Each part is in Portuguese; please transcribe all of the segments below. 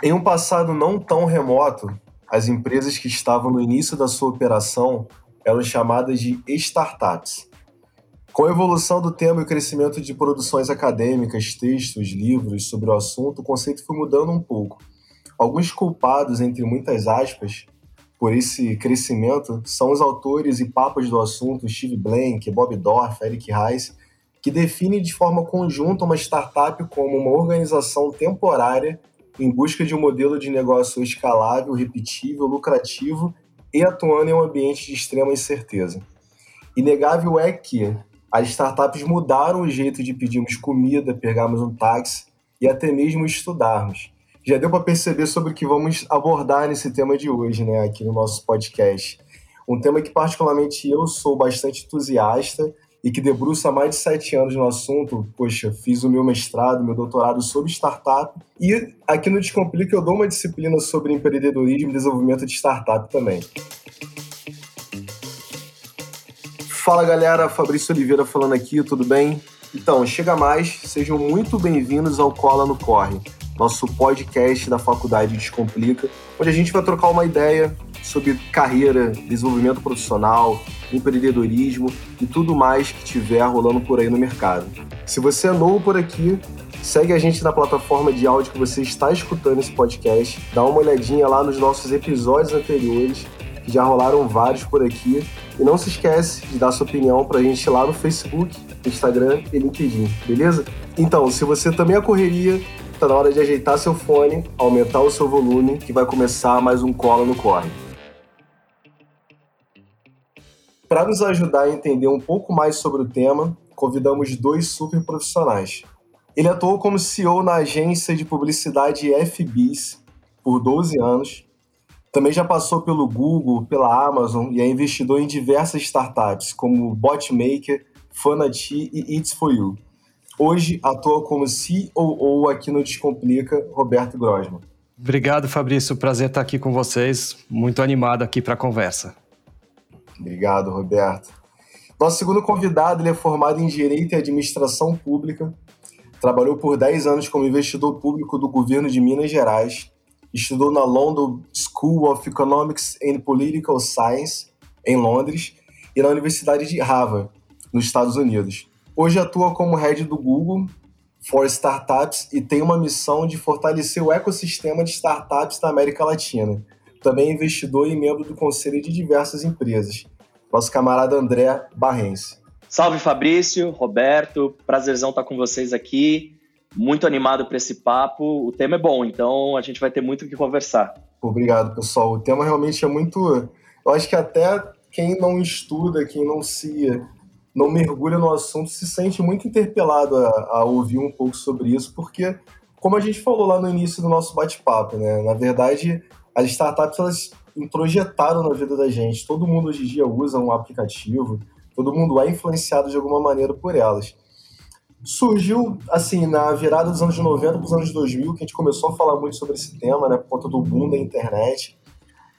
Em um passado não tão remoto, as empresas que estavam no início da sua operação eram chamadas de startups. Com a evolução do tema e o crescimento de produções acadêmicas, textos, livros sobre o assunto, o conceito foi mudando um pouco. Alguns culpados, entre muitas aspas, por esse crescimento são os autores e papas do assunto Steve Blank, Bob Dorff, Eric Rice, que definem de forma conjunta uma startup como uma organização temporária em busca de um modelo de negócio escalável, repetível, lucrativo e atuando em um ambiente de extrema incerteza. Inegável é que as startups mudaram o jeito de pedirmos comida, pegarmos um táxi e até mesmo estudarmos. Já deu para perceber sobre o que vamos abordar nesse tema de hoje, né, aqui no nosso podcast. Um tema que particularmente eu sou bastante entusiasta e que debruça mais de sete anos no assunto. Poxa, fiz o meu mestrado, meu doutorado sobre startup. E aqui no Descomplica eu dou uma disciplina sobre empreendedorismo e desenvolvimento de startup também. Fala galera, Fabrício Oliveira falando aqui, tudo bem? Então, chega mais, sejam muito bem-vindos ao Cola no Corre, nosso podcast da Faculdade Descomplica, onde a gente vai trocar uma ideia sobre carreira, desenvolvimento profissional, empreendedorismo e tudo mais que tiver rolando por aí no mercado. Se você é novo por aqui, segue a gente na plataforma de áudio que você está escutando esse podcast, dá uma olhadinha lá nos nossos episódios anteriores, que já rolaram vários por aqui, e não se esquece de dar sua opinião para a gente lá no Facebook, Instagram e LinkedIn, beleza? Então, se você também é correria, tá na hora de ajeitar seu fone, aumentar o seu volume, que vai começar mais um Cola no Corre. Para nos ajudar a entender um pouco mais sobre o tema, convidamos dois super profissionais. Ele atuou como CEO na agência de publicidade FBIS por 12 anos. Também já passou pelo Google, pela Amazon e é investidor em diversas startups, como Botmaker, Fanati e It's For You. Hoje atua como COO aqui no Descomplica, Roberto Grosman. Obrigado, Fabrício. Prazer estar aqui com vocês. Muito animado aqui para a conversa. Obrigado, Roberto. Nosso segundo convidado ele é formado em Direito e Administração Pública, trabalhou por 10 anos como investidor público do governo de Minas Gerais, estudou na London School of Economics and Political Science, em Londres, e na Universidade de Harvard, nos Estados Unidos. Hoje atua como head do Google for Startups e tem uma missão de fortalecer o ecossistema de startups da América Latina também é investidor e membro do conselho de diversas empresas. Nosso camarada André Barrense. Salve Fabrício, Roberto, prazerzão estar com vocês aqui. Muito animado para esse papo. O tema é bom, então a gente vai ter muito o que conversar. Obrigado, pessoal. O tema realmente é muito. Eu acho que até quem não estuda, quem não se não mergulha no assunto, se sente muito interpelado a, a ouvir um pouco sobre isso, porque, como a gente falou lá no início do nosso bate-papo, né? Na verdade, as startups elas introjetaram na vida da gente. Todo mundo hoje em dia usa um aplicativo, todo mundo é influenciado de alguma maneira por elas. Surgiu, assim, na virada dos anos 90 para os anos 2000, que a gente começou a falar muito sobre esse tema, né, por conta do boom da internet.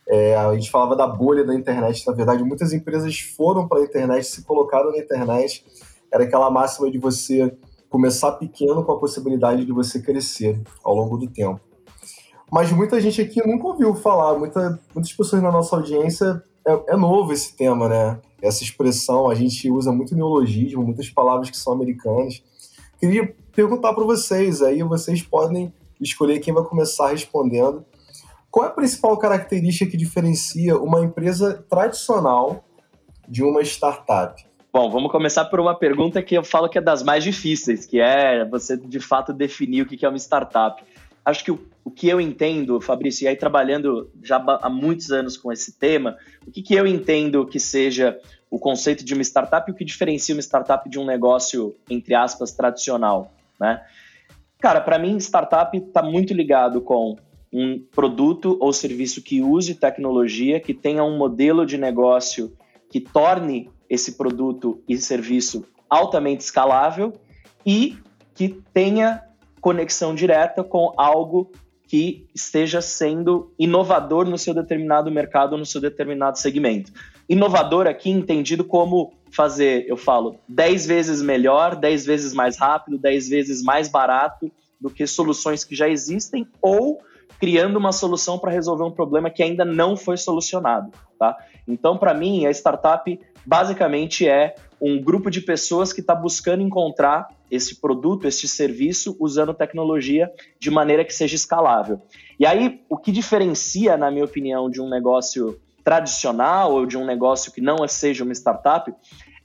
É, a gente falava da bolha da internet, na verdade, muitas empresas foram para a internet, se colocaram na internet. Era aquela máxima de você começar pequeno com a possibilidade de você crescer ao longo do tempo. Mas muita gente aqui nunca ouviu falar, muita, muitas pessoas na nossa audiência é, é, novo esse tema, né? Essa expressão, a gente usa muito neologismo, muitas palavras que são americanas. Queria perguntar para vocês, aí vocês podem escolher quem vai começar respondendo. Qual é a principal característica que diferencia uma empresa tradicional de uma startup? Bom, vamos começar por uma pergunta que eu falo que é das mais difíceis, que é você de fato definir o que é uma startup. Acho que o, o que eu entendo, Fabrício, e aí trabalhando já há muitos anos com esse tema, o que, que eu entendo que seja o conceito de uma startup e o que diferencia uma startup de um negócio, entre aspas, tradicional, né? Cara, para mim, startup está muito ligado com um produto ou serviço que use tecnologia, que tenha um modelo de negócio que torne esse produto e serviço altamente escalável e que tenha conexão direta com algo que esteja sendo inovador no seu determinado mercado, no seu determinado segmento. Inovador aqui entendido como fazer, eu falo, 10 vezes melhor, 10 vezes mais rápido, 10 vezes mais barato do que soluções que já existem ou criando uma solução para resolver um problema que ainda não foi solucionado, tá? Então, para mim, a startup basicamente é um grupo de pessoas que está buscando encontrar esse produto, esse serviço, usando tecnologia de maneira que seja escalável. E aí, o que diferencia, na minha opinião, de um negócio tradicional ou de um negócio que não seja uma startup,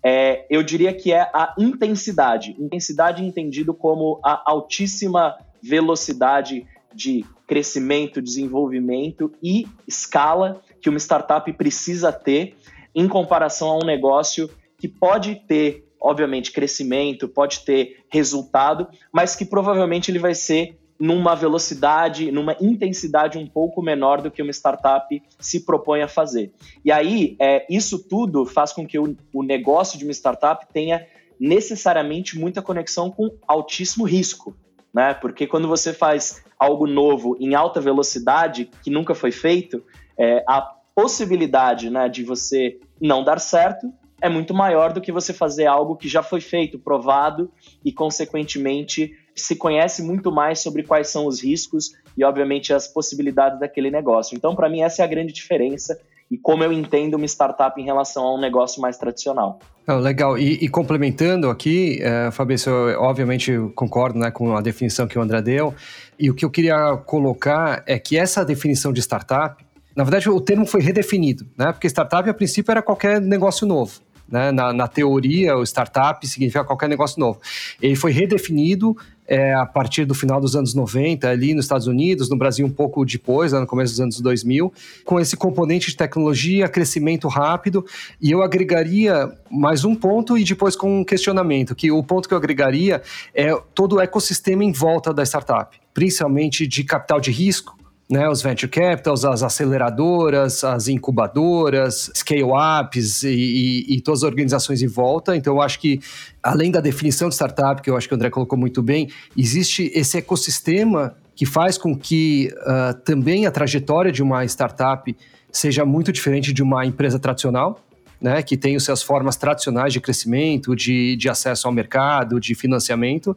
é, eu diria que é a intensidade. Intensidade entendido como a altíssima velocidade de crescimento, desenvolvimento e escala que uma startup precisa ter em comparação a um negócio que pode ter, obviamente, crescimento, pode ter resultado, mas que provavelmente ele vai ser numa velocidade, numa intensidade um pouco menor do que uma startup se propõe a fazer. E aí, é, isso tudo faz com que o, o negócio de uma startup tenha necessariamente muita conexão com altíssimo risco, né? Porque quando você faz algo novo em alta velocidade que nunca foi feito, é, a possibilidade né, de você não dar certo é muito maior do que você fazer algo que já foi feito, provado e, consequentemente, se conhece muito mais sobre quais são os riscos e, obviamente, as possibilidades daquele negócio. Então, para mim, essa é a grande diferença e como eu entendo uma startup em relação a um negócio mais tradicional. Oh, legal. E, e, complementando aqui, uh, Fabrício, eu, obviamente concordo né, com a definição que o André deu. E o que eu queria colocar é que essa definição de startup, na verdade, o termo foi redefinido, né? Porque startup, a princípio, era qualquer negócio novo. Né? Na, na, teoria, o startup significa qualquer negócio novo. Ele foi redefinido é, a partir do final dos anos 90, ali nos Estados Unidos, no Brasil um pouco depois, no começo dos anos 2000, com esse componente de tecnologia, crescimento rápido, e eu agregaria mais um ponto e depois com um questionamento, que o ponto que eu agregaria é todo o ecossistema em volta da startup, principalmente de capital de risco, né, os venture capitals, as aceleradoras, as incubadoras, scale-ups e, e, e, todas as organizações em volta. Então, eu acho que, além da definição de startup, que eu acho que o André colocou muito bem, existe esse ecossistema que faz com que uh, também a trajetória de uma startup seja muito diferente de uma empresa tradicional né, que tem as suas formas tradicionais de crescimento, de, de acesso ao mercado, de financiamento.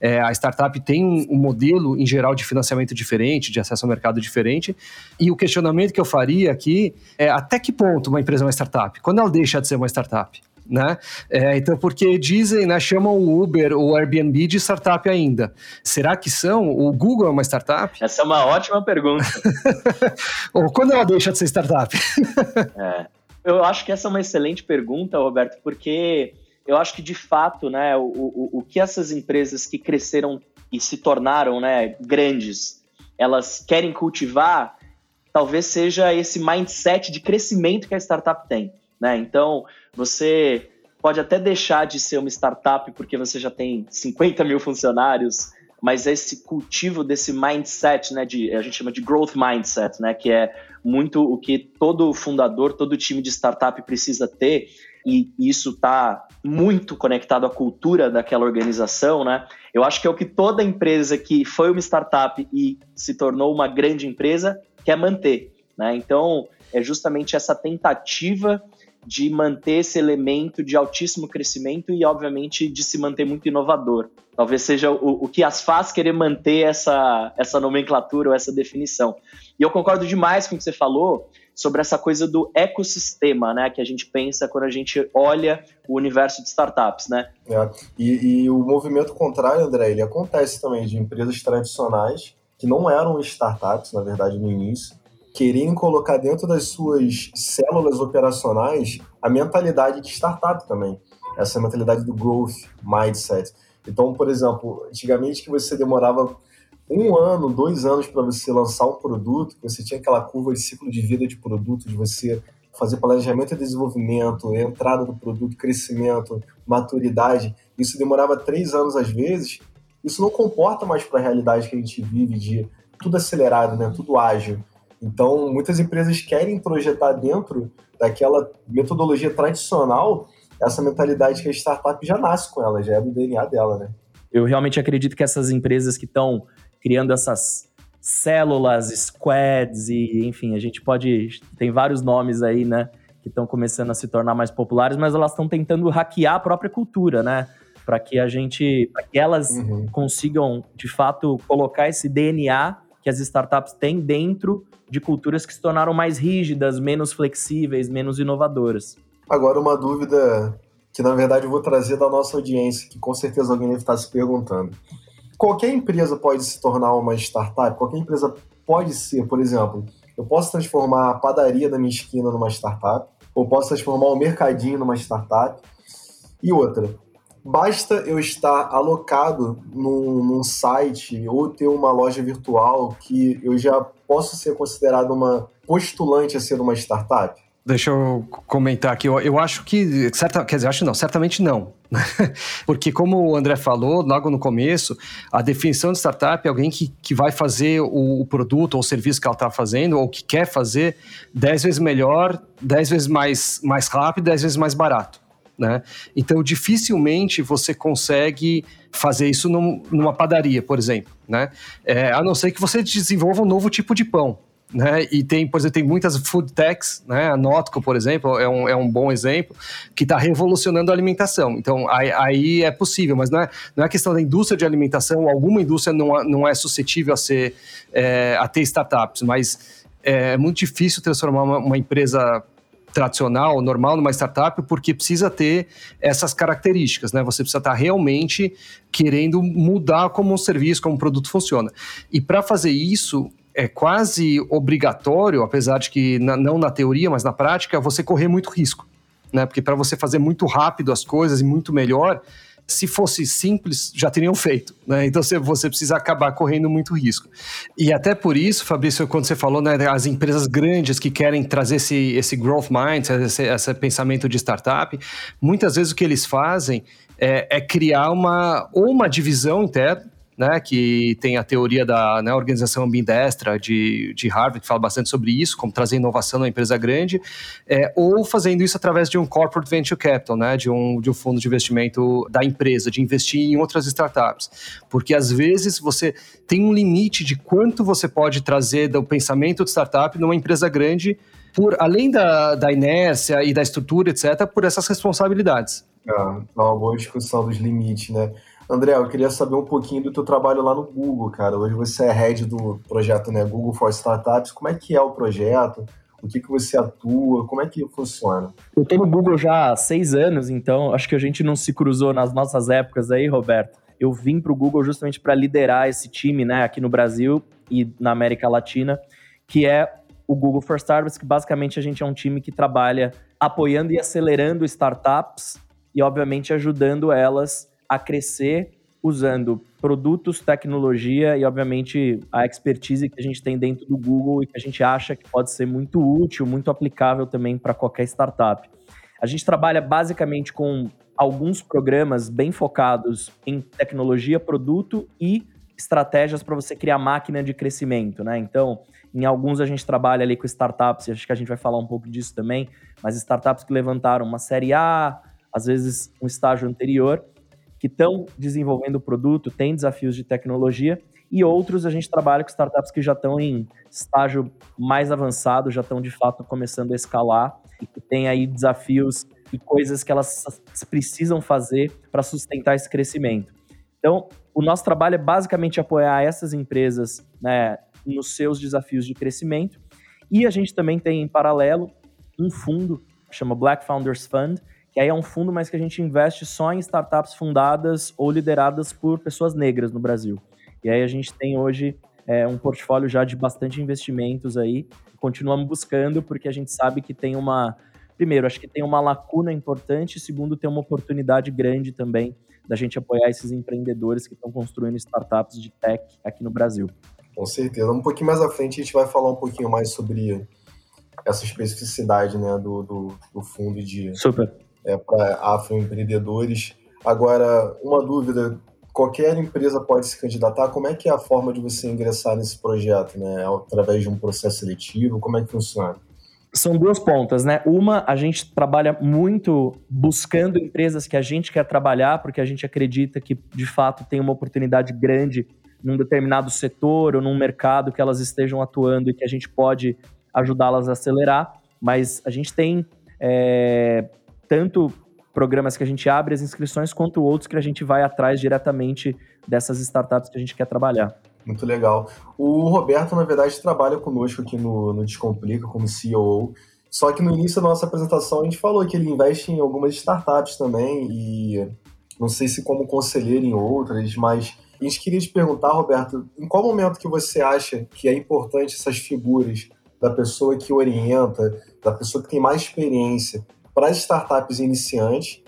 É, a startup tem um, um, modelo, em geral, de financiamento diferente, de acesso ao mercado diferente. E o questionamento que eu faria aqui é até que ponto uma empresa é uma startup? Quando ela deixa de ser uma startup? Né? É, então, porque dizem, né, chamam o Uber, o Airbnb de startup ainda. Será que são? O Google é uma startup? Essa é uma ótima pergunta. Ou quando ela deixa de ser startup? é. Eu acho que essa é uma excelente pergunta, Roberto, porque eu acho que de fato, né, o, o, o que essas empresas que cresceram e se tornaram né, grandes, elas querem cultivar, talvez seja esse mindset de crescimento que a startup tem. Né? Então, você pode até deixar de ser uma startup porque você já tem 50 mil funcionários, mas esse cultivo desse mindset, né, de, a gente chama de growth mindset, né, que é muito o que todo fundador, todo time de startup precisa ter, e isso está muito conectado à cultura daquela organização, né? Eu acho que é o que toda empresa que foi uma startup e se tornou uma grande empresa quer manter, né? Então, é justamente essa tentativa de manter esse elemento de altíssimo crescimento e, obviamente, de se manter muito inovador. Talvez seja o, o que as faz querer manter essa, essa nomenclatura ou essa definição. E eu concordo demais com o que você falou sobre essa coisa do ecossistema, né, que a gente pensa quando a gente olha o universo de startups, né? É. E, e o movimento contrário, André, ele acontece também de empresas tradicionais que não eram startups, na verdade, no início, querem colocar dentro das suas células operacionais a mentalidade de startup também. Essa mentalidade do growth mindset. Então, por exemplo, antigamente que você demorava um ano, dois anos para você lançar um produto, você tinha aquela curva de ciclo de vida de produto, de você fazer planejamento e desenvolvimento, entrada do produto, crescimento, maturidade. Isso demorava três anos às vezes. Isso não comporta mais para a realidade que a gente vive de tudo acelerado, né? Tudo ágil. Então, muitas empresas querem projetar dentro daquela metodologia tradicional essa mentalidade que a startup já nasce com ela, já é do DNA dela, né? Eu realmente acredito que essas empresas que estão criando essas células, squads e, enfim, a gente pode tem vários nomes aí, né, que estão começando a se tornar mais populares, mas elas estão tentando hackear a própria cultura, né? Para que a gente, para que elas uhum. consigam de fato colocar esse DNA que as startups têm dentro de culturas que se tornaram mais rígidas, menos flexíveis, menos inovadoras. Agora, uma dúvida que na verdade eu vou trazer da nossa audiência, que com certeza alguém deve estar se perguntando. Qualquer empresa pode se tornar uma startup? Qualquer empresa pode ser, por exemplo, eu posso transformar a padaria da minha esquina numa startup, ou posso transformar o mercadinho numa startup. E outra, basta eu estar alocado num, num, site ou ter uma loja virtual que eu já posso ser considerado uma postulante a ser uma startup? Deixa eu comentar aqui. Eu, eu acho que. Certa, quer dizer, acho não, certamente não. Porque, como o André falou logo no começo, a definição de startup é alguém que, que vai fazer o, o produto ou o serviço que ela está fazendo, ou que quer fazer, dez vezes melhor, dez vezes mais, mais rápido, dez vezes mais barato. Né? Então, dificilmente você consegue fazer isso num, numa padaria, por exemplo. Né? É, a não ser que você desenvolva um novo tipo de pão né? E tem, por exemplo, tem muitas food techs, né? A Notco, por exemplo, é um, é um bom exemplo, que está revolucionando a alimentação. Então, aí, aí, é possível, mas não é, não é questão da indústria de alimentação, alguma indústria não, não é suscetível a, ser, é, a ter startups, mas é muito difícil transformar uma, uma empresa tradicional, normal, numa startup, porque precisa ter essas características, né? Você precisa estar realmente querendo mudar como um serviço, como um produto funciona. E para fazer isso, é quase obrigatório, apesar de que na, não na teoria, mas na prática, você correr muito risco. Né? Porque para você fazer muito rápido as coisas e muito melhor, se fosse simples, já teriam feito. Né? Então você, você precisa acabar correndo muito risco. E até por isso, Fabrício, quando você falou, né, as empresas grandes que querem trazer esse, esse growth mind, esse, esse pensamento de startup, muitas vezes o que eles fazem é, é criar uma, ou uma divisão interna, né, que tem a teoria da né, organização ambidestra de, de Harvard, que fala bastante sobre isso, como trazer inovação numa empresa grande, é, ou fazendo isso através de um corporate venture capital, né, de, um, de um fundo de investimento da empresa, de investir em outras startups. Porque às vezes você tem um limite de quanto você pode trazer do pensamento de startup numa empresa grande, por além da, da inércia e da estrutura, etc., por essas responsabilidades. É, é uma boa discussão dos limites, né? André, eu queria saber um pouquinho do teu trabalho lá no Google, cara. Hoje você é head do projeto né, Google for Startups. Como é que é o projeto? O que, que você atua? Como é que funciona? Eu estou no Google já há seis anos, então acho que a gente não se cruzou nas nossas épocas aí, Roberto. Eu vim para o Google justamente para liderar esse time né, aqui no Brasil e na América Latina, que é o Google for Startups, que basicamente a gente é um time que trabalha apoiando e acelerando startups e, obviamente, ajudando elas a crescer usando produtos, tecnologia e, obviamente, a expertise que a gente tem dentro do Google e que a gente acha que pode ser muito útil, muito aplicável também para qualquer startup. A gente trabalha basicamente com alguns programas bem focados em tecnologia, produto e estratégias para você criar máquina de crescimento, né? Então, em alguns a gente trabalha ali com startups, e acho que a gente vai falar um pouco disso também, mas startups que levantaram uma série A, às vezes um estágio anterior, que estão desenvolvendo o produto, têm desafios de tecnologia, e outros a gente trabalha com startups que já estão em estágio mais avançado, já estão de fato começando a escalar e que têm aí desafios e coisas que elas precisam fazer para sustentar esse crescimento. Então, o nosso trabalho é basicamente apoiar essas empresas né, nos seus desafios de crescimento. E a gente também tem em paralelo um fundo, chama Black Founders Fund, que aí é um fundo, mas que a gente investe só em startups fundadas ou lideradas por pessoas negras no Brasil. E aí a gente tem hoje é, um portfólio já de bastante investimentos aí. Continuamos buscando, porque a gente sabe que tem uma. Primeiro, acho que tem uma lacuna importante. Segundo, tem uma oportunidade grande também da gente apoiar esses empreendedores que estão construindo startups de tech aqui no Brasil. Com certeza. Um pouquinho mais à frente a gente vai falar um pouquinho mais sobre essa especificidade né, do, do, do fundo de, Super é, para afroempreendedores. Agora, uma dúvida: qualquer empresa pode se candidatar? Como é que é a forma de você ingressar nesse projeto? Né? Através de um processo seletivo? Como é que funciona? São duas pontas, né? Uma, a gente trabalha muito buscando empresas que a gente quer trabalhar, porque a gente acredita que, de fato, tem uma oportunidade grande num determinado setor ou num mercado que elas estejam atuando e que a gente pode ajudá-las a acelerar. Mas a gente tem é, tanto programas que a gente abre as inscrições, quanto outros que a gente vai atrás diretamente dessas startups que a gente quer trabalhar. Muito legal. O Roberto, na verdade, trabalha conosco aqui no, no Descomplica como CEO. Só que no início da nossa apresentação a gente falou que ele investe em algumas startups também e não sei se como conselheiro em outras, mas a gente queria te perguntar, Roberto, em qual momento que você acha que é importante essas figuras da pessoa que orienta, da pessoa que tem mais experiência para as startups iniciantes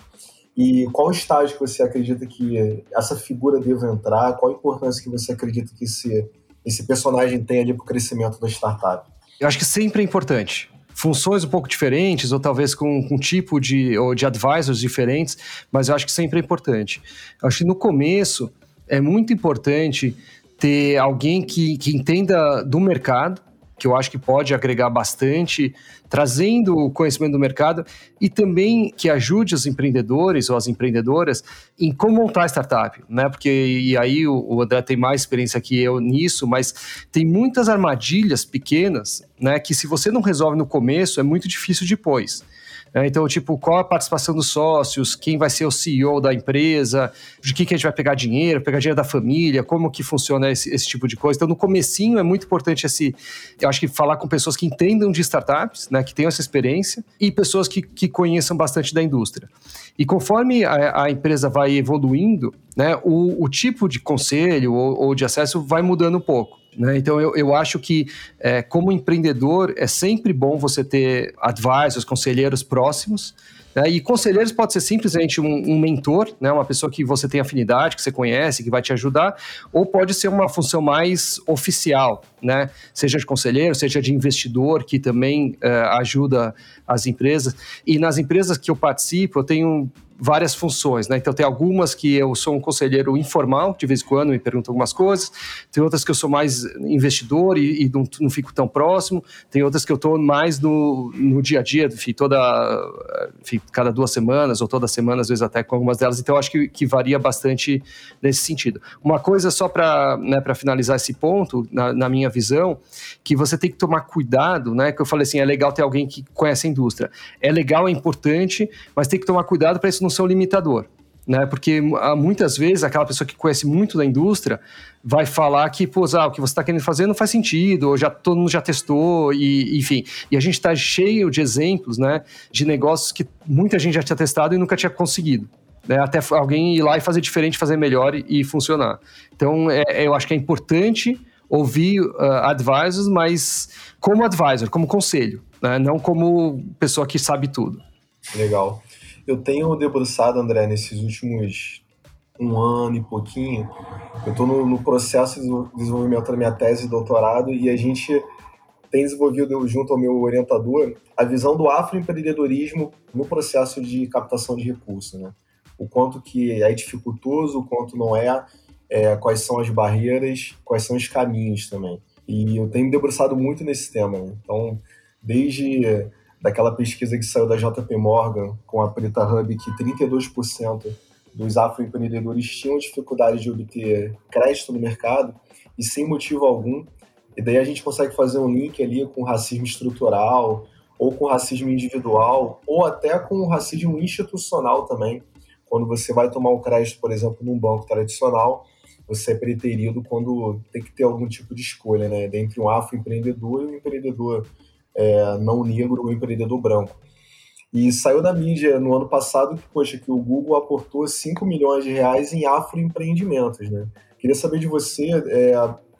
e qual estágio que você acredita que essa figura deve entrar? Qual a importância que você acredita que esse, esse personagem tem ali para o crescimento da startup? Eu acho que sempre é importante. Funções um pouco diferentes, ou talvez com um tipo de, ou de advisors diferentes, mas eu acho que sempre é importante. Eu acho que no começo é muito importante ter alguém que, que entenda do mercado, que eu acho que pode agregar bastante, trazendo o conhecimento do mercado e também que ajude os empreendedores ou as empreendedoras em como montar startup, né? Porque e aí o, o André tem mais experiência que eu nisso, mas tem muitas armadilhas pequenas, né? Que se você não resolve no começo é muito difícil depois. É, então, tipo, qual a participação dos sócios, quem vai ser o CEO da empresa, de que, que a gente vai pegar dinheiro, pegar dinheiro da família, como que funciona esse, esse tipo de coisa. Então, no comecinho é muito importante esse, eu acho que falar com pessoas que entendam de startups, né, que tenham essa experiência, e pessoas que, que conheçam bastante da indústria. E conforme a, a empresa vai evoluindo, né, o, o tipo de conselho ou, ou de acesso vai mudando um pouco. Né? Então, eu, eu acho que, é, como empreendedor, é sempre bom você ter advisors, conselheiros próximos. Né? E conselheiros pode ser simplesmente um, um, mentor, né? uma pessoa que você tem afinidade, que você conhece, que vai te ajudar, ou pode ser uma função mais oficial, né? seja de conselheiro, seja de investidor, que também é, ajuda as empresas. E nas empresas que eu participo, eu tenho várias funções, né? Então tem algumas que eu sou um conselheiro informal, de vez em quando me pergunto algumas coisas, tem outras que eu sou mais investidor e, e não, não, fico tão próximo, tem outras que eu estou mais no, no dia a dia, enfim, toda, enfim, cada duas semanas ou toda semana, às vezes até com algumas delas, então acho que, que varia bastante nesse sentido. Uma coisa só para né, finalizar esse ponto, na, na minha visão, que você tem que tomar cuidado, né? Que eu falei assim, é legal ter alguém que conhece a indústria. É legal, é importante, mas tem que tomar cuidado para isso não ser um limitador. Né? Porque ah, muitas vezes aquela pessoa que conhece muito da indústria vai falar que, pô, ah, o que você está querendo fazer não faz sentido, ou já todo mundo já testou, e enfim. E a gente está cheio de exemplos, né, de negócios que muita gente já tinha testado e nunca tinha conseguido. Né? Até alguém ir lá e fazer diferente, fazer melhor e, e funcionar. Então, é, eu acho que é importante ouvir uh, advisors, mas como advisor, como conselho, né? não como pessoa que sabe tudo. Legal. Eu tenho debruçado, André, nesses últimos um ano e pouquinho, eu estou no, no, processo de desenvolvimento da minha tese de doutorado e a gente tem desenvolvido, junto ao meu orientador, a visão do afroempreendedorismo no processo de captação de recursos. Né? O quanto que é dificultoso, o quanto não é, é, quais são as barreiras, quais são os caminhos também. E eu tenho me debruçado muito nesse tema. Né? Então, desde daquela pesquisa que saiu da JP Morgan com a Preta Hub, que 32% dos afroempreendedores tinham dificuldade de obter crédito no mercado e sem motivo algum. E daí a gente consegue fazer um link ali com racismo estrutural, ou com racismo individual, ou até com racismo institucional também. Quando você vai tomar um crédito, por exemplo, num banco tradicional, você é preterido quando tem que ter algum tipo de escolha, né? Dentre um afroempreendedor e um empreendedor é, não negro ou empreendedor branco. E saiu da mídia no ano passado que, poxa, que o Google aportou 5 milhões de reais em afroempreendimentos, né? Queria saber de você é,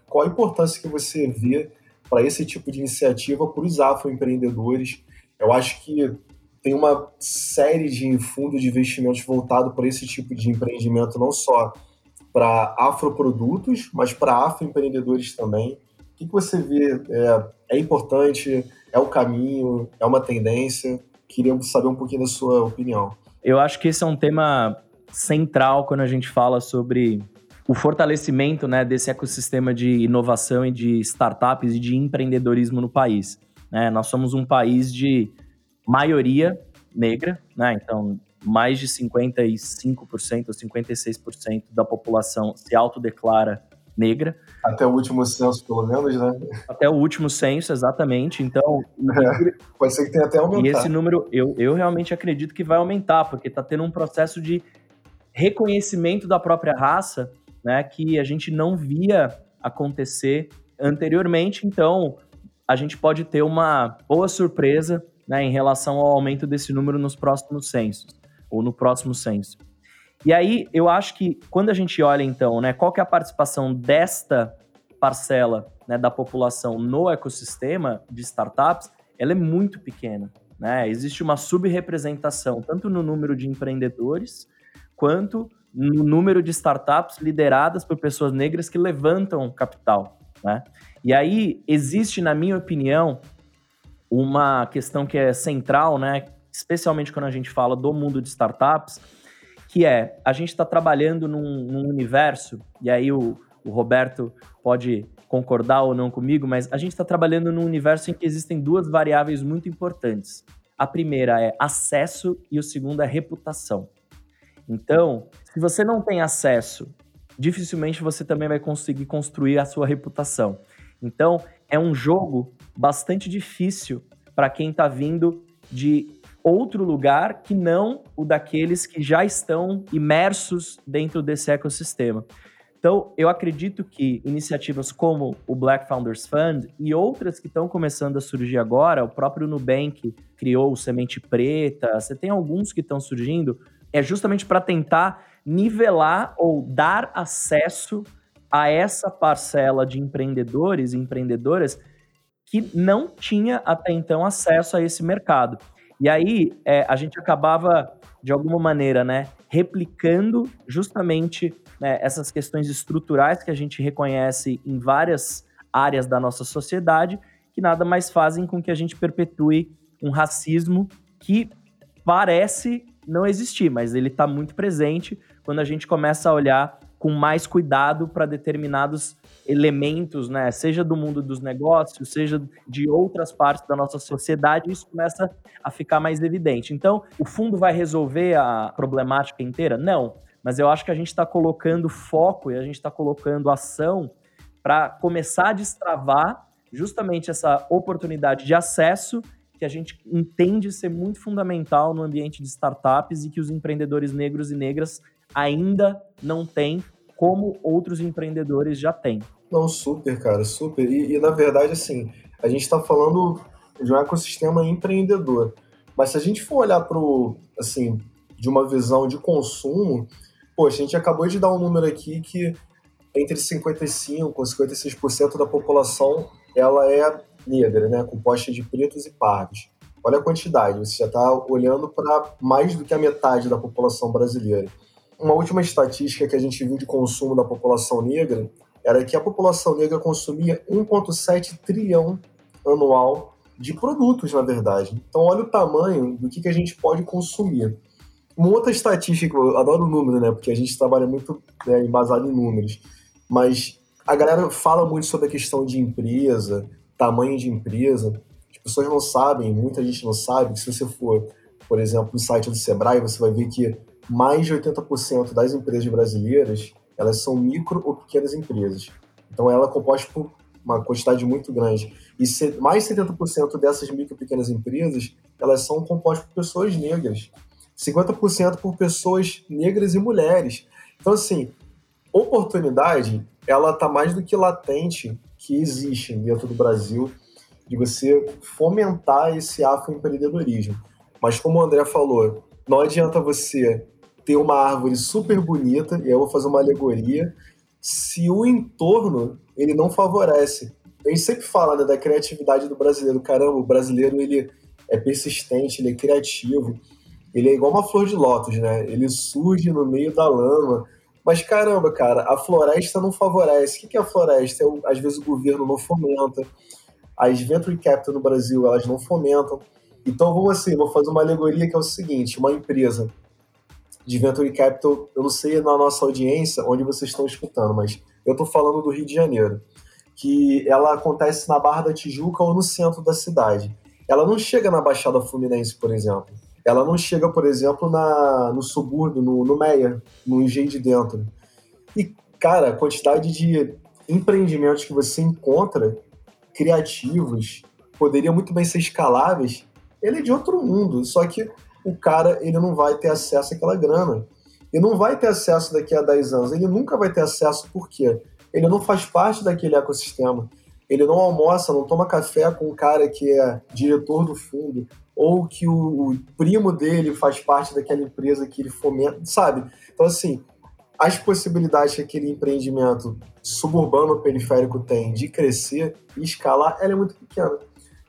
qual a importância que você vê para esse tipo de iniciativa para os afroempreendedores. Eu acho que tem uma série de fundos de investimentos voltado para esse tipo de empreendimento, não só para afroprodutos, mas para afroempreendedores também. O que, que você vê? É, é, importante? É o caminho? É uma tendência? Queríamos saber um pouquinho da sua opinião. Eu acho que esse é um tema central quando a gente fala sobre o fortalecimento né, desse ecossistema de inovação e de startups e de empreendedorismo no país. Né? Nós somos um país de maioria negra, né? então mais de 55% ou 56% da população se autodeclara negra. Até o último censo, pelo menos, né? Até o último censo, exatamente. Então. É, pode ser que tenha até aumentado. E esse número, eu, eu realmente acredito que vai aumentar, porque está tendo um processo de reconhecimento da própria raça, né? Que a gente não via acontecer anteriormente. Então, a gente pode ter uma boa surpresa né, em relação ao aumento desse número nos próximos censos, ou no próximo censo. E aí, eu acho que quando a gente olha, então, né, qual que é a participação desta parcela né, da população no ecossistema de startups, ela é muito pequena. Né? Existe uma subrepresentação, tanto no número de empreendedores, quanto no número de startups lideradas por pessoas negras que levantam capital. Né? E aí existe, na minha opinião, uma questão que é central, né? especialmente quando a gente fala do mundo de startups, que é a gente está trabalhando num, num, universo, e aí o, o Roberto pode concordar ou não comigo, mas a gente está trabalhando num universo em que existem duas variáveis muito importantes. A primeira é acesso e o segundo é reputação. Então, se você não tem acesso, dificilmente você também vai conseguir construir a sua reputação. Então, é um jogo bastante difícil para quem está vindo de outro lugar que não o daqueles que já estão imersos dentro desse ecossistema. Então, eu acredito que iniciativas como o Black Founders Fund e outras que estão começando a surgir agora, o próprio Nubank criou o Semente Preta, você tem alguns que estão surgindo, é justamente para tentar nivelar ou dar acesso a essa parcela de empreendedores e empreendedoras que não tinha até então acesso a esse mercado. E aí é, a gente acabava, de alguma maneira, né, replicando justamente né, essas questões estruturais que a gente reconhece em várias áreas da nossa sociedade, que nada mais fazem com que a gente perpetue um racismo que parece não existir, mas ele está muito presente quando a gente começa a olhar com mais cuidado para determinados elementos, né? Seja do mundo dos negócios, seja de outras partes da nossa sociedade, isso começa a ficar mais evidente. Então, o fundo vai resolver a problemática inteira? Não mas eu acho que a gente está colocando foco e a gente está colocando ação para começar a destravar justamente essa oportunidade de acesso que a gente entende ser muito fundamental no ambiente de startups e que os empreendedores negros e negras ainda não têm, como outros empreendedores já têm. Não, super, cara, super. E, e na verdade, assim, a gente está falando de um ecossistema empreendedor. Mas se a gente for olhar para assim, de uma visão de consumo, Poxa, a gente acabou de dar um número aqui que entre 55% e 56% da população ela é negra, né, composta de pretos e pardos. Olha a quantidade, você já está olhando para mais do que a metade da população brasileira. Uma última estatística que a gente viu de consumo da população negra era que a população negra consumia 1,7 trilhão anual de produtos, na verdade. Então, olha o tamanho do que, que a gente pode consumir. Uma outra estatística, eu adoro número, né? Porque a gente trabalha muito né, embasado em números. Mas a galera fala muito sobre a questão de empresa, tamanho de empresa. As pessoas não sabem, muita gente não sabe, que se você for, por exemplo, no site do Sebrae, você vai ver que mais de 80% das empresas brasileiras, elas são micro ou pequenas empresas. Então ela é composta por uma quantidade muito grande. E mais de 70% dessas micro e pequenas empresas, elas são compostas por pessoas negras. 50% por pessoas negras e mulheres. Então, assim, oportunidade, ela está mais do que latente que existe dentro do Brasil de você fomentar esse afroempreendedorismo. Mas como o André falou, não adianta você ter uma árvore super bonita, e eu vou fazer uma alegoria, se o entorno ele não favorece. A gente sempre fala né, da criatividade do brasileiro. Caramba, o brasileiro ele é persistente, ele é criativo ele é igual uma flor de lótus, né? Ele surge no meio da lama. Mas caramba, cara, a floresta não favorece. O que é a floresta? É, às vezes o governo não fomenta. As venture capital no Brasil, elas não fomentam. Então vamos assim, vou fazer uma alegoria que é o seguinte: uma empresa de venture capital, eu não sei na nossa audiência onde vocês estão escutando, mas eu estou falando do Rio de Janeiro, que ela acontece na Barra da Tijuca ou no centro da cidade. Ela não chega na Baixada Fluminense, por exemplo ela não chega, por exemplo, na, no subúrbio, no, no Meia, no Engenho de Dentro. E, cara, a quantidade de empreendimentos que você encontra, criativos, poderiam muito bem ser escaláveis, ele é de outro mundo. Só que o cara ele não vai ter acesso àquela grana. E não vai ter acesso daqui a 10 anos. Ele nunca vai ter acesso, por quê? ele não faz parte daquele ecossistema. Ele não almoça, não toma café com um cara que é diretor do fundo, ou que o, o primo dele faz parte daquela empresa que ele fomenta, sabe? Então, assim, as possibilidades que aquele empreendimento suburbano periférico tem de crescer e escalar, ela é muito pequena.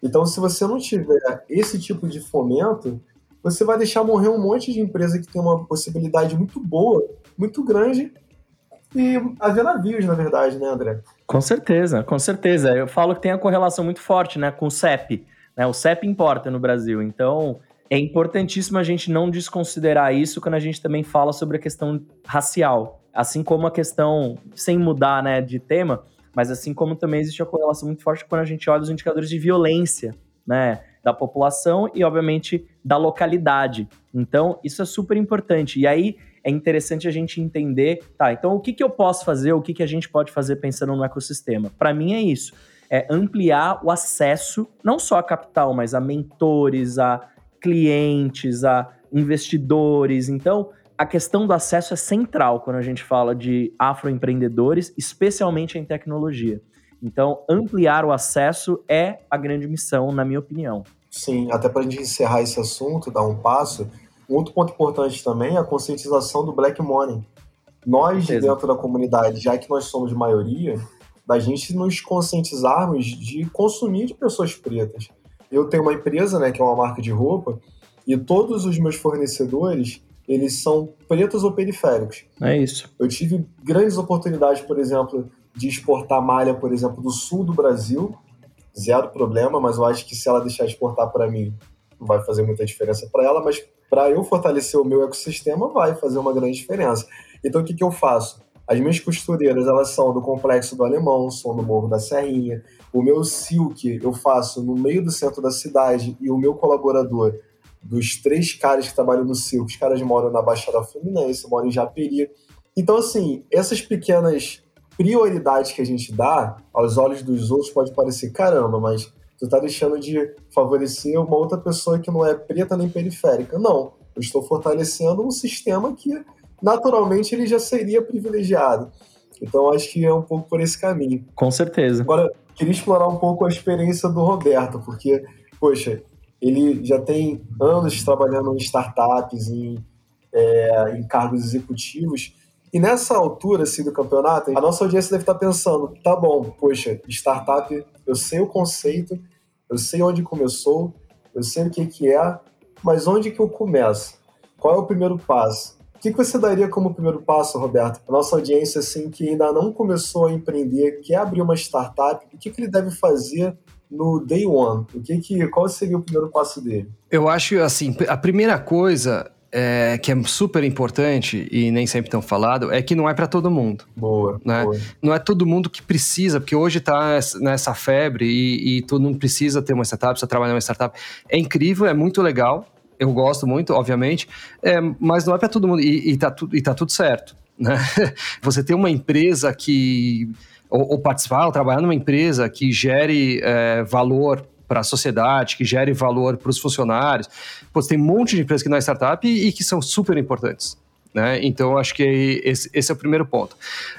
Então, se você não tiver esse tipo de fomento, você vai deixar morrer um monte de empresa que tem uma possibilidade muito boa, muito grande, e haver navios, na verdade, né, André? Com certeza, com certeza. Eu falo que tem a correlação muito forte né, com o CEP. Né? O CEP importa no Brasil, então é importantíssimo a gente não desconsiderar isso quando a gente também fala sobre a questão racial. Assim como a questão, sem mudar né, de tema, mas assim como também existe a correlação muito forte quando a gente olha os indicadores de violência, né? Da população e, obviamente, da localidade. Então, isso é super importante. E aí é interessante a gente entender, tá? Então, o que, que eu posso fazer, o que, que a gente pode fazer pensando no ecossistema? Para mim é isso. É ampliar o acesso, não só a capital, mas a mentores, a clientes, a investidores. Então, a questão do acesso é central quando a gente fala de afroempreendedores, especialmente em tecnologia. Então, ampliar o acesso é a grande missão, na minha opinião. Sim, até para a gente encerrar esse assunto, dar um passo, um outro ponto importante também é a conscientização do Black Money. Nós, dentro da comunidade, já que nós somos maioria, da gente nos conscientizarmos de consumir de pessoas pretas. Eu tenho uma empresa, né, que é uma marca de roupa, e todos os meus fornecedores eles são pretos ou periféricos. É isso. Eu tive grandes oportunidades, por exemplo, de exportar malha, por exemplo, do sul do Brasil, zero problema, mas eu acho que se ela deixar de exportar para mim, não vai fazer muita diferença para ela, mas para eu fortalecer o meu ecossistema, vai fazer uma grande diferença. Então, o que, que eu faço? As minhas costureiras, elas são do Complexo do Alemão, são do Morro da Serrinha. O meu silk eu faço no meio do centro da cidade e o meu colaborador dos três caras que trabalham no circo, os caras moram na Baixada Fluminense, moram em Japeri. Então, assim, essas pequenas prioridades que a gente dá aos olhos dos outros pode parecer caramba, mas tu tá deixando de favorecer uma outra pessoa que não é preta nem periférica. Não, eu estou fortalecendo um sistema que naturalmente ele já seria privilegiado. Então acho que é um pouco por esse caminho. Com certeza. Agora, queria explorar um pouco a experiência do Roberto, porque, poxa, ele já tem anos trabalhando em startups, em, é, em cargos executivos. E nessa altura assim, do campeonato, a nossa audiência deve estar pensando: tá bom, poxa, startup, eu sei o conceito, eu sei onde começou, eu sei o que, que é, mas onde que eu começo? Qual é o primeiro passo? O que, que você daria como primeiro passo, Roberto? A nossa audiência, assim, que ainda não começou a empreender, quer abrir uma startup, o que, que ele deve fazer no day one? O que que, qual seria o primeiro passo dele? Eu acho assim, a primeira coisa é, que é super importante e nem sempre tão falado é que não é para todo mundo. Boa, né? boa. Não é todo mundo que precisa, porque hoje está nessa febre e, e todo mundo precisa ter uma startup, precisa trabalhar numa startup. É incrível, é muito legal. Eu gosto muito, obviamente, é, mas não é para todo mundo e, e, tá tu, tá tudo certo. Né? Você tem uma empresa que ou, ou participar, ou trabalhar numa empresa que gere é, valor para a sociedade, que gere valor para os funcionários. Pô, tem um monte de empresas que não é startup e, e que são super importantes. Né? Então, acho que esse, esse é o primeiro ponto.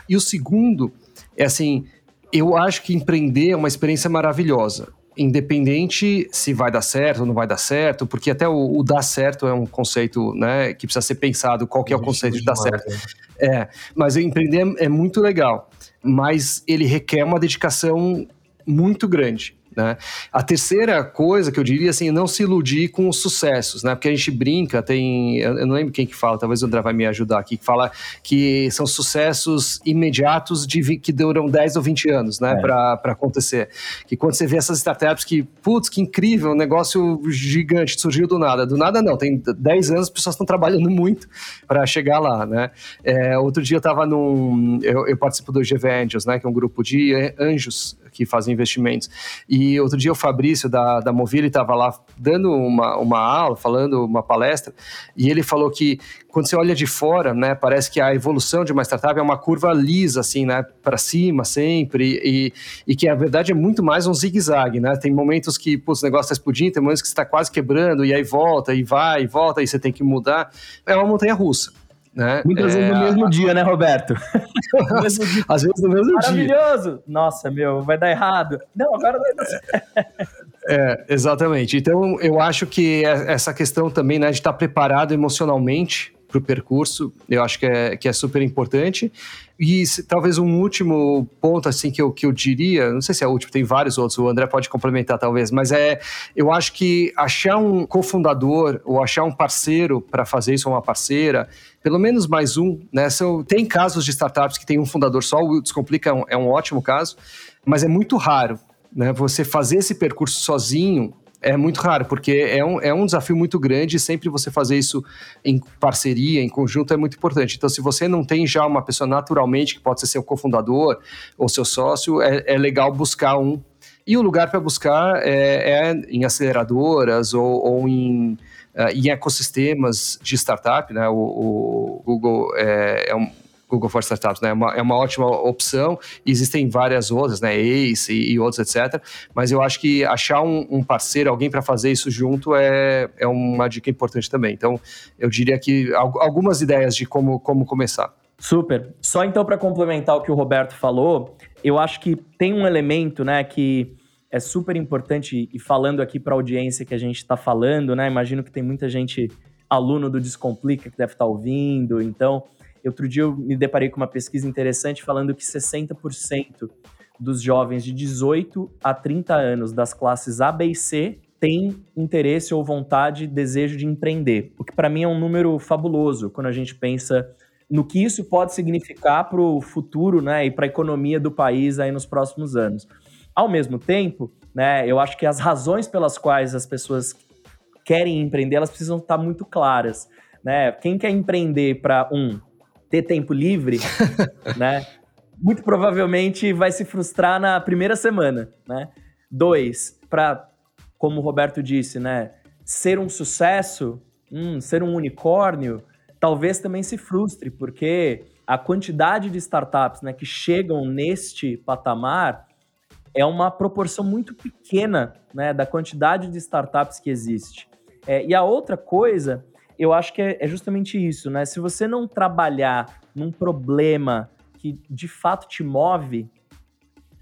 E o segundo é assim, eu acho que empreender é uma experiência maravilhosa independente se vai dar certo ou não vai dar certo, porque até o, o dar certo é um conceito né, que precisa ser pensado, qual que é o conceito de dar certo. Né? É, mas empreender é muito legal mas ele requer uma dedicação muito grande. Né? A terceira coisa que eu diria assim, não se iludir com os sucessos, né? Porque a gente brinca, tem, eu não lembro quem que fala, talvez o André vai me ajudar aqui, que fala que são sucessos imediatos de que duram 10 ou 20 anos, né, é. para acontecer. Que quando você vê essas startups que, putz, que incrível, um negócio gigante, surgiu do nada. Do nada não, tem 10 anos, as pessoas estão trabalhando muito para chegar lá, né? É, outro dia eu estava num, eu, eu participo do GV Angels, né, que é um grupo de anjos que fazem investimentos. E outro dia o Fabrício da, da Movile estava lá dando uma, uma aula, falando uma palestra, e ele falou que quando você olha de fora, né, parece que a evolução de uma startup é uma curva lisa, assim, né, para cima sempre, e, e que a verdade é muito mais um zigue-zague, né? Tem momentos que putz, o negócio está explodindo, tem momentos que está quase quebrando, e aí volta, e vai, e volta, e você tem que mudar. É uma montanha russa. Né? Muitas é, vezes no mesmo dia, né, Roberto? Às vezes no mesmo Maravilhoso. dia. Maravilhoso! Nossa, meu, vai dar errado. Não, agora vai dar certo. É, exatamente. Então, eu acho que é, essa questão também né, de estar preparado emocionalmente para o percurso, eu acho que é, que é super importante. E se, talvez um último ponto assim que eu, que eu diria, não sei se é o último, tem vários outros, o André pode complementar talvez, mas é, eu acho que achar um cofundador ou achar um parceiro para fazer isso, ou uma parceira, pelo menos mais um, né? São, tem casos de startups que tem um fundador só, o Descomplica é um, é um ótimo caso, mas é muito raro. Né, você fazer esse percurso sozinho é muito raro, porque é um, é um desafio muito grande e sempre você fazer isso em parceria, em conjunto, é muito importante. Então, se você não tem já uma pessoa naturalmente que pode ser seu cofundador ou seu sócio, é, é legal buscar um. E o lugar para buscar é, é, em aceleradoras ou, ou em, uh, em ecossistemas de startup, né? O, o Google é, é um, Google for Startups, né? É uma, é uma ótima opção. Existem várias outras, né? Ace e, e outros, etc. Mas eu acho que achar um, um parceiro, alguém para fazer isso junto, é, é uma dica importante também. Então, eu diria que algumas ideias de como, como começar. Super. Só então para complementar o que o Roberto falou, eu acho que tem um elemento, né, que é super importante e falando aqui para a audiência que a gente está falando, né? Imagino que tem muita gente aluno do Descomplica que deve estar tá ouvindo, então Outro dia eu me deparei com uma pesquisa interessante falando que 60% dos jovens de 18 a 30 anos das classes A, B e C têm interesse ou vontade, desejo de empreender. O que para mim é um número fabuloso quando a gente pensa no que isso pode significar para o futuro né, e para a economia do país aí nos próximos anos. Ao mesmo tempo, né, eu acho que as razões pelas quais as pessoas querem empreender, elas precisam estar muito claras. Né? Quem quer empreender para, um, ter tempo livre, né? Muito provavelmente vai se frustrar na primeira semana, né? Dois, para, como o Roberto disse, né? Ser um sucesso, hum, ser um unicórnio, talvez também se frustre, porque a quantidade de startups né, que chegam neste patamar é uma proporção muito pequena né, da quantidade de startups que existe. É, e a outra coisa eu acho que é, é justamente isso, né? Se você não trabalhar num problema que de fato te move,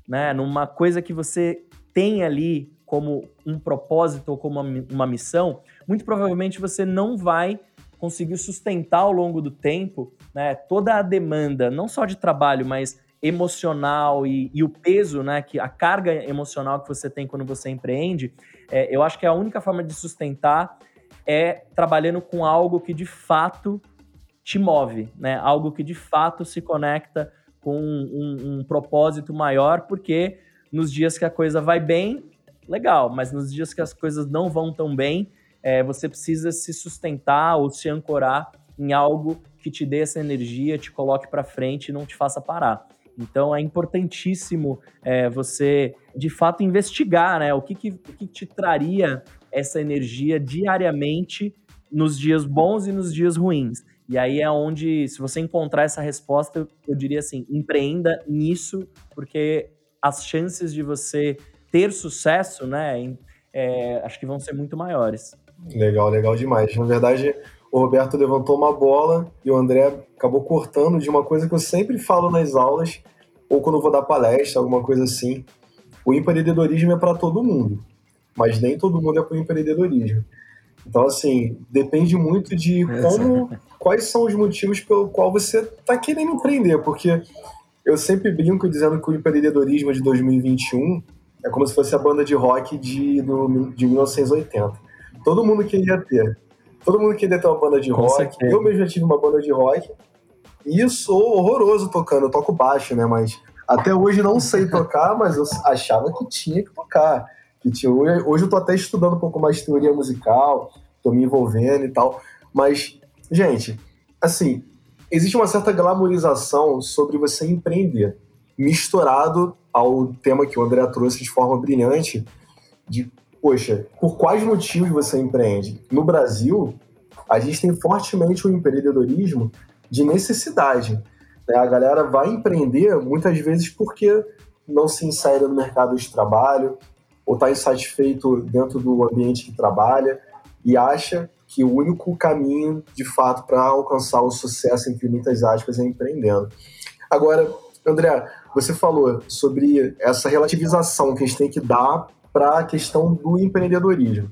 né? Numa coisa que você tem ali como um propósito ou como uma, missão, muito provavelmente você não vai conseguir sustentar ao longo do tempo né, toda a demanda, não só de trabalho, mas emocional e, e, o peso, né, que a carga emocional que você tem quando você empreende, é, eu acho que é a única forma de sustentar é trabalhando com algo que de fato te move, né? Algo que de fato se conecta com um, um propósito maior, porque nos dias que a coisa vai bem, legal, mas nos dias que as coisas não vão tão bem, é, você precisa se sustentar ou se ancorar em algo que te dê essa energia, te coloque para frente e não te faça parar. Então é importantíssimo é, você, de fato, investigar né, o, que, que, o que te traria essa energia diariamente nos dias bons e nos dias ruins. E aí é onde, se você encontrar essa resposta, eu diria assim: empreenda nisso, porque as chances de você ter sucesso, né, é, acho que vão ser muito maiores. Legal, legal demais. Na verdade, o Roberto levantou uma bola e o André acabou cortando de uma coisa que eu sempre falo nas aulas, ou quando vou dar palestra, alguma coisa assim. O empreendedorismo é para todo mundo mas nem todo mundo é para o empreendedorismo. Então, assim, depende muito de como, quais são os motivos pelo qual você está querendo empreender, porque eu sempre brinco dizendo que o empreendedorismo de 2021 é como se fosse a banda de rock de, do, de 1980. Todo mundo queria ter. Todo mundo queria ter uma banda de Com rock. Certeza. Eu mesmo já tive uma banda de rock. E sou horroroso tocando. Eu toco baixo, né? Mas até hoje não sei tocar, mas eu achava que tinha que tocar que tinha. Hoje, eu tô até estudando um pouco mais teoria musical, tô me envolvendo e tal. Mas, gente, assim, existe uma certa glamorização sobre você empreender, misturado ao tema que o André trouxe de forma brilhante, de, poxa, por quais motivos você empreende? No Brasil, a gente tem fortemente o um empreendedorismo de necessidade. Né? A galera vai empreender muitas vezes porque não se insere no mercado de trabalho, ou está insatisfeito dentro do ambiente que trabalha e acha que o único caminho, de fato, para alcançar o sucesso, entre muitas aspas, é empreendendo. Agora, André, você falou sobre essa relativização que a gente tem que dar para a questão do empreendedorismo.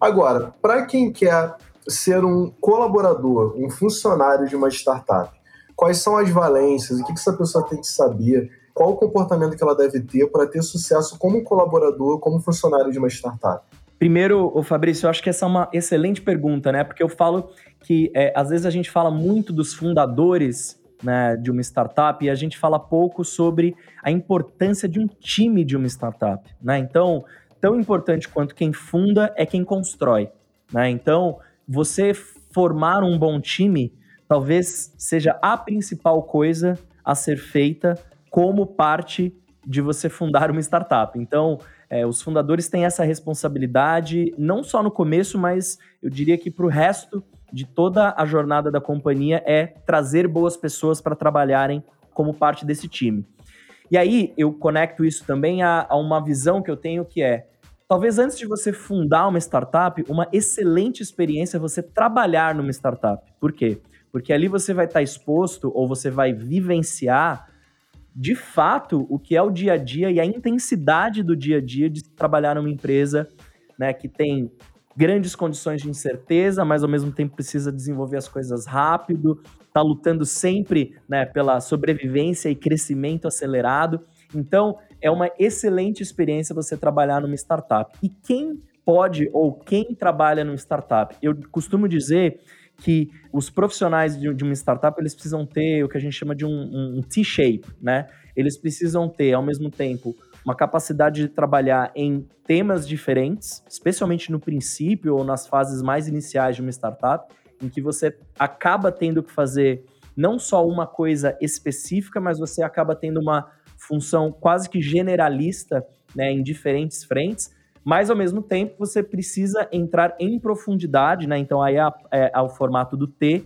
Agora, para quem quer ser um colaborador, um funcionário de uma startup, quais são as valências, o que essa pessoa tem que saber, qual o comportamento que ela deve ter para ter sucesso como colaborador, como funcionário de uma startup? Primeiro, o Fabrício, eu acho que essa é uma excelente pergunta, né? Porque eu falo que é, às vezes a gente fala muito dos fundadores né, de uma startup e a gente fala pouco sobre a importância de um time de uma startup, né? Então, tão importante quanto quem funda é quem constrói, né? Então, você formar um bom time talvez seja a principal coisa a ser feita como parte de você fundar uma startup. Então, é, os fundadores têm essa responsabilidade, não só no começo, mas eu diria que para o resto de toda a jornada da companhia é trazer boas pessoas para trabalharem como parte desse time. E aí eu conecto isso também a, a uma visão que eu tenho que é Talvez antes de você fundar uma startup, uma excelente experiência é você trabalhar numa startup. Por quê? Porque ali você vai estar exposto ou você vai vivenciar de fato o que é o dia a dia e a intensidade do dia a dia de trabalhar numa empresa né, que tem grandes condições de incerteza, mas ao mesmo tempo precisa desenvolver as coisas rápido, está lutando sempre né, pela sobrevivência e crescimento acelerado. Então, é uma excelente experiência você trabalhar numa startup. E quem pode ou quem trabalha numa startup? Eu costumo dizer que os profissionais de, de uma startup eles precisam ter o que a gente chama de um, um T-shape, né? Eles precisam ter, ao mesmo tempo, uma capacidade de trabalhar em temas diferentes, especialmente no princípio ou nas fases mais iniciais de uma startup, em que você acaba tendo que fazer não só uma coisa específica, mas você acaba tendo uma função quase que generalista né, em diferentes frentes mas ao mesmo tempo você precisa entrar em profundidade, né? Então aí é, é, é o formato do T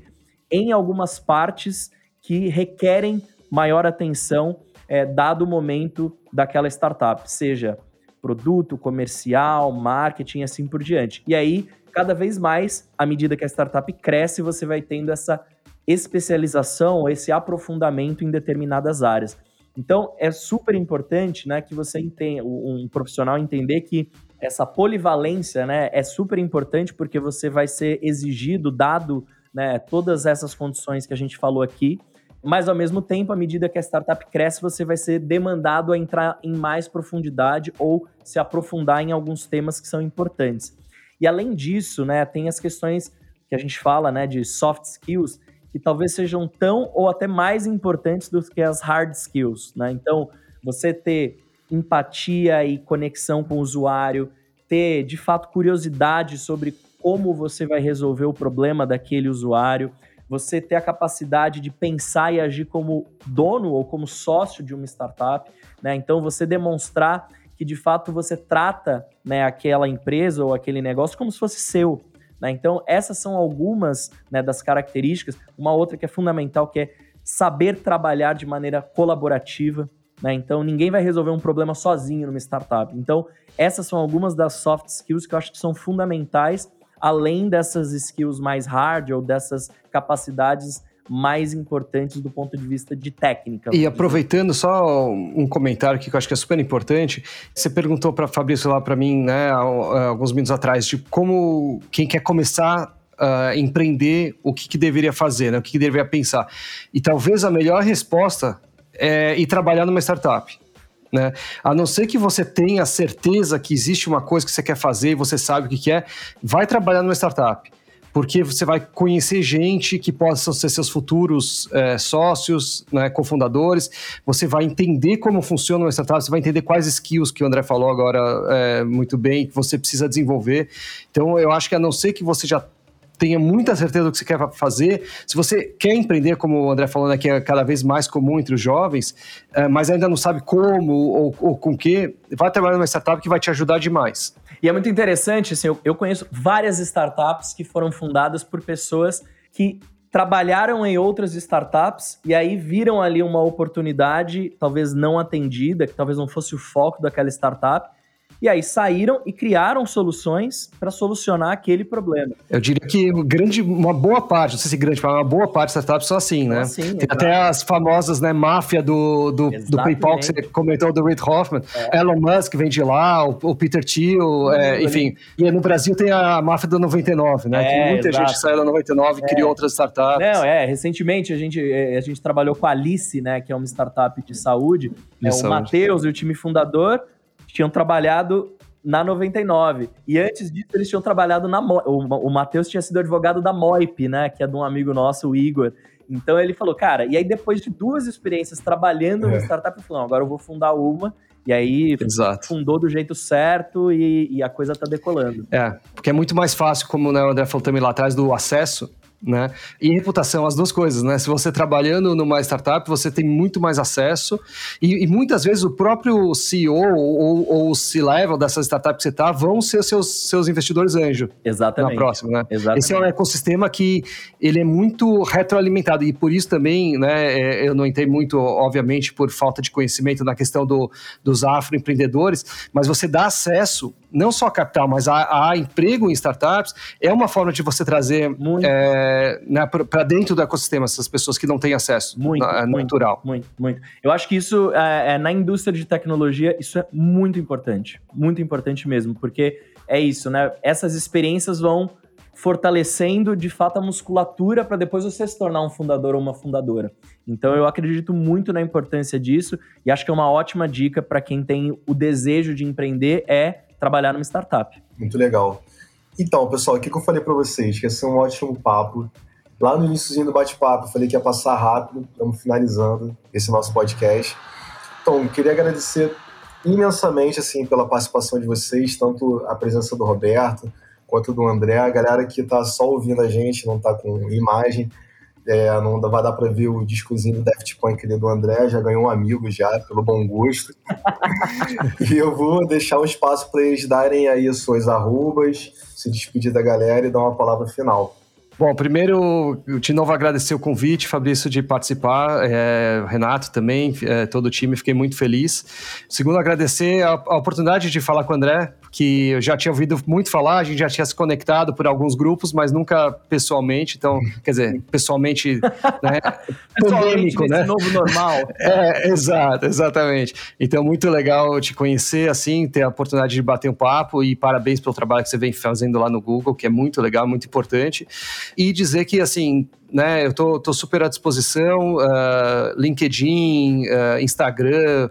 em algumas partes que requerem maior atenção é, dado o momento daquela startup, seja produto, comercial, marketing, assim por diante. E aí, cada vez mais, à medida que a startup cresce, você vai tendo essa especialização, esse aprofundamento em determinadas áreas. Então, é super importante né, que você entenda, um profissional entender que essa polivalência né, é super importante porque você vai ser exigido, dado né, todas essas condições que a gente falou aqui, mas ao mesmo tempo, à medida que a startup cresce, você vai ser demandado a entrar em mais profundidade ou se aprofundar em alguns temas que são importantes. E além disso, né, tem as questões que a gente fala né, de soft skills, que talvez sejam tão ou até mais importantes do que as hard skills. Né? Então, você ter empatia e conexão com o usuário, ter de fato curiosidade sobre como você vai resolver o problema daquele usuário, você ter a capacidade de pensar e agir como dono ou como sócio de uma startup, né? Então você demonstrar que de fato você trata né, aquela empresa ou aquele negócio como se fosse seu. Né? Então essas são algumas né, das características. Uma outra que é fundamental que é saber trabalhar de maneira colaborativa, né? Então, ninguém vai resolver um problema sozinho numa startup. Então, essas são algumas das soft skills que eu acho que são fundamentais, além dessas skills mais hard ou dessas capacidades mais importantes do ponto de vista de técnica. E aproveitando só um comentário que eu acho que é super importante, você perguntou para Fabrício lá para mim, né, alguns minutos atrás, de como quem quer começar a uh, empreender, o que, que, deveria fazer, né, o que, que deveria pensar. E talvez a melhor resposta é, e trabalhar numa startup. Né? A não ser que você tenha certeza que existe uma coisa que você quer fazer e você sabe o que, que é, vai trabalhar numa startup. Porque você vai conhecer gente que possam ser seus futuros é, sócios, né, cofundadores. Você vai entender como funciona uma startup, você vai entender quais skills que o André falou agora é, muito bem, que você precisa desenvolver. Então, eu acho que a não ser que você já tenha muita certeza do que você quer fazer. Se você quer empreender, como o André falou, né, que é cada vez mais comum entre os jovens, é, mas ainda não sabe como ou, ou com que, vai trabalhar numa startup que vai te ajudar demais. E é muito interessante, assim, eu, eu conheço várias startups que foram fundadas por pessoas que trabalharam em outras startups e aí viram ali uma oportunidade, talvez não atendida, que talvez não fosse o foco daquela startup, e aí saíram e criaram soluções para solucionar aquele problema. Eu diria que grande, uma boa parte, não sei se grande, mas uma boa parte das startups são assim, né? Assim, Tem até as famosas, né, máfia do, do, do, PayPal que você comentou, do Reid Hoffman, é. Elon Musk vem de lá, o, o Peter Thiel, é, enfim. E no Brasil tem a máfia do 99, né? É, que muita exato. gente saiu da 99 e é. criou outras startups. Não, é, recentemente a gente, é, a gente trabalhou com a Alice, né, que é uma startup de saúde, de é, saúde. o Matheus e o time fundador tinham trabalhado na 99. E antes disso, eles tinham trabalhado na Mo o, o Matheus tinha sido advogado da Moip, né? Que é de um amigo nosso, o Igor. Então ele falou, cara, e aí depois de duas experiências trabalhando é. startup, ele falou, agora eu vou fundar uma. E aí Exato. fundou do jeito certo e, e, a coisa tá decolando. É, porque é muito mais fácil, como né, o André falou também lá atrás, do acesso né? E reputação, as duas coisas, né? Se você trabalhando numa startup, você tem muito mais acesso e, e muitas vezes o próprio CEO ou, ou o C-level dessa startup que você está vão ser seus, seus investidores anjo. Exatamente. Na próxima, né? Exatamente. Esse é um ecossistema que ele é muito retroalimentado e por isso também, né? É, eu não entrei muito, obviamente, por falta de conhecimento na questão do, dos afroempreendedores, mas você dá acesso não só capital, mas a, a emprego em startups é uma forma de você trazer é, né, para dentro do ecossistema essas pessoas que não têm acesso muito, na, muito, natural. Muito, muito. Eu acho que isso, é, é, na indústria de tecnologia, isso é muito importante. Muito importante mesmo, porque é isso, né? Essas experiências vão fortalecendo de fato a musculatura para depois você se tornar um fundador ou uma fundadora. Então eu acredito muito na importância disso e acho que é uma ótima dica para quem tem o desejo de empreender é trabalhar numa startup. Muito legal. Então, pessoal, o que, eu falei para vocês? Que ia ser um ótimo papo. Lá no iníciozinho do bate-papo, eu falei que ia passar rápido. Estamos finalizando esse nosso podcast. Então, queria agradecer imensamente assim pela participação de vocês, tanto a presença do Roberto quanto do André, a galera que está só ouvindo a gente, não está com imagem. É, não vai dar para ver o discozinho do Daft Punk ali do André, já ganhou um amigo já, pelo bom gosto. e eu vou deixar um espaço para eles darem aí suas arrobas, se despedir da galera e dar uma palavra final. Bom, primeiro, de novo agradecer o convite, Fabrício, de participar, é, Renato também, é, todo o time, fiquei muito feliz. Segundo, agradecer a, a, oportunidade de falar com o André, que eu já tinha ouvido muito falar, a gente já tinha se conectado por alguns grupos, mas nunca pessoalmente, então, quer dizer, pessoalmente, né, pandêmico, né? novo normal. É, exato, exatamente. Então, muito legal te conhecer, assim, ter a oportunidade de bater um papo e parabéns pelo trabalho que você vem fazendo lá no Google, que é muito legal, muito importante e dizer que, assim, né, eu tô, tô super à disposição, uh, LinkedIn, uh, Instagram,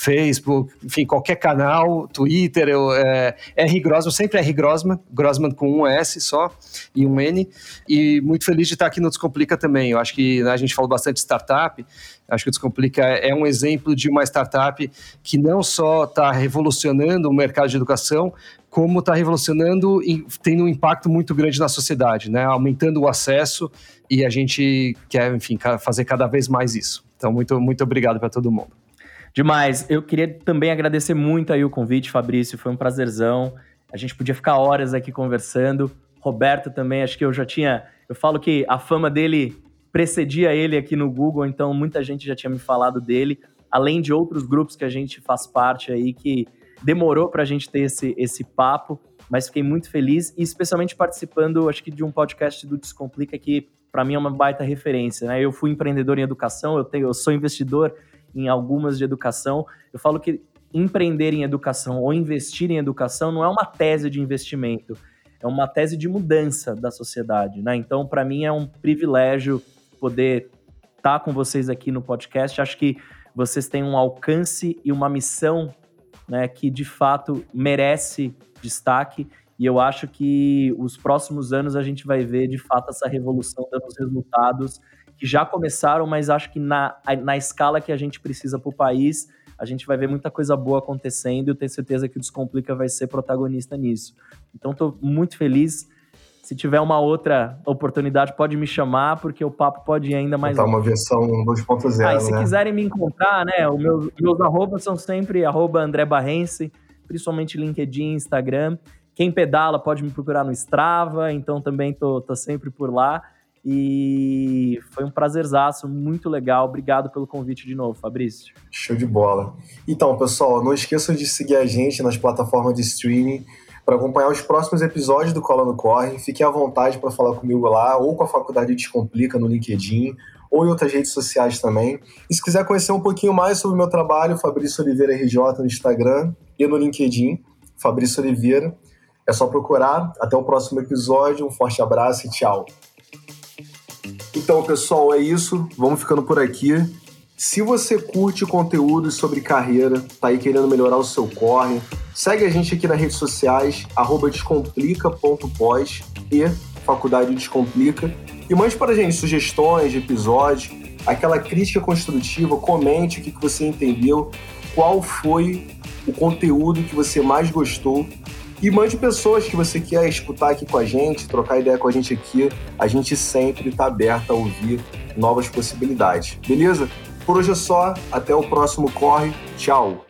Facebook, enfim, qualquer canal, Twitter, eu, é, R Grossman, sempre R Grossman, Grossman com um S só e um N, e muito feliz de estar aqui no Descomplica também. Eu acho que né, a gente falou bastante de startup, acho que o Descomplica é um exemplo de uma startup que não só está revolucionando o mercado de educação, como está revolucionando e tendo um impacto muito grande na sociedade, né? aumentando o acesso e a gente quer, enfim, fazer cada vez mais isso. Então, muito, muito obrigado para todo mundo. Demais. Eu queria também agradecer muito aí o convite, Fabrício. Foi um prazerzão. A gente podia ficar horas aqui conversando. Roberto também, acho que eu já tinha. Eu falo que a fama dele precedia ele aqui no Google, então muita gente já tinha me falado dele, além de outros grupos que a gente faz parte aí que demorou para a gente ter esse, esse papo, mas fiquei muito feliz e especialmente participando, acho que de um podcast do Descomplica que para mim é uma baita referência, né? Eu fui empreendedor em educação, eu tenho, eu sou investidor em algumas de educação. Eu falo que empreender em educação ou investir em educação não é uma tese de investimento, é uma tese de mudança da sociedade, né? Então, para mim é um privilégio poder estar tá com vocês aqui no podcast. Acho que vocês têm um alcance e uma missão, né, que de fato merece destaque. E eu acho que os próximos anos a gente vai ver de fato essa revolução dando os resultados que já começaram, mas acho que na, na escala que a gente precisa para o país, a gente vai ver muita coisa boa acontecendo e eu tenho certeza que o Descomplica vai ser protagonista nisso. Então, estou muito feliz. Se tiver uma outra oportunidade, pode me chamar, porque o papo pode ir ainda mais. Tá uma versão 2.0. Ah, se né? quiserem me encontrar, né? Os meus, meus arrobas são sempre arroba André Barrense, principalmente LinkedIn, Instagram. Quem pedala pode me procurar no Strava, então também tô, tô sempre por lá. E foi um prazerzaço, muito legal. Obrigado pelo convite de novo, Fabrício. Show de bola. Então, pessoal, não esqueçam de seguir a gente nas plataformas de streaming para acompanhar os próximos episódios do Cola no Corre. Fiquem à vontade para falar comigo lá ou com a Faculdade Descomplica no LinkedIn ou em outras redes sociais também. E se quiser conhecer um pouquinho mais sobre o meu trabalho, Fabrício Oliveira RJ no Instagram e no LinkedIn, Fabrício Oliveira. É só procurar. Até o próximo episódio. Um forte abraço e tchau. Então, pessoal, é isso. Vamos ficando por aqui. Se você curte conteúdos sobre carreira, tá aí querendo melhorar o seu corre, segue a gente aqui nas redes sociais, descomplica.pós e Faculdade Descomplica. E mande para a gente sugestões de episódios, aquela crítica construtiva, comente o que você entendeu, qual foi o conteúdo que você mais gostou e mande pessoas que você quer escutar aqui com a gente, trocar ideia com a gente aqui. A gente sempre está aberto a ouvir novas possibilidades. Beleza? Por hoje é só. Até o próximo Corre. Tchau.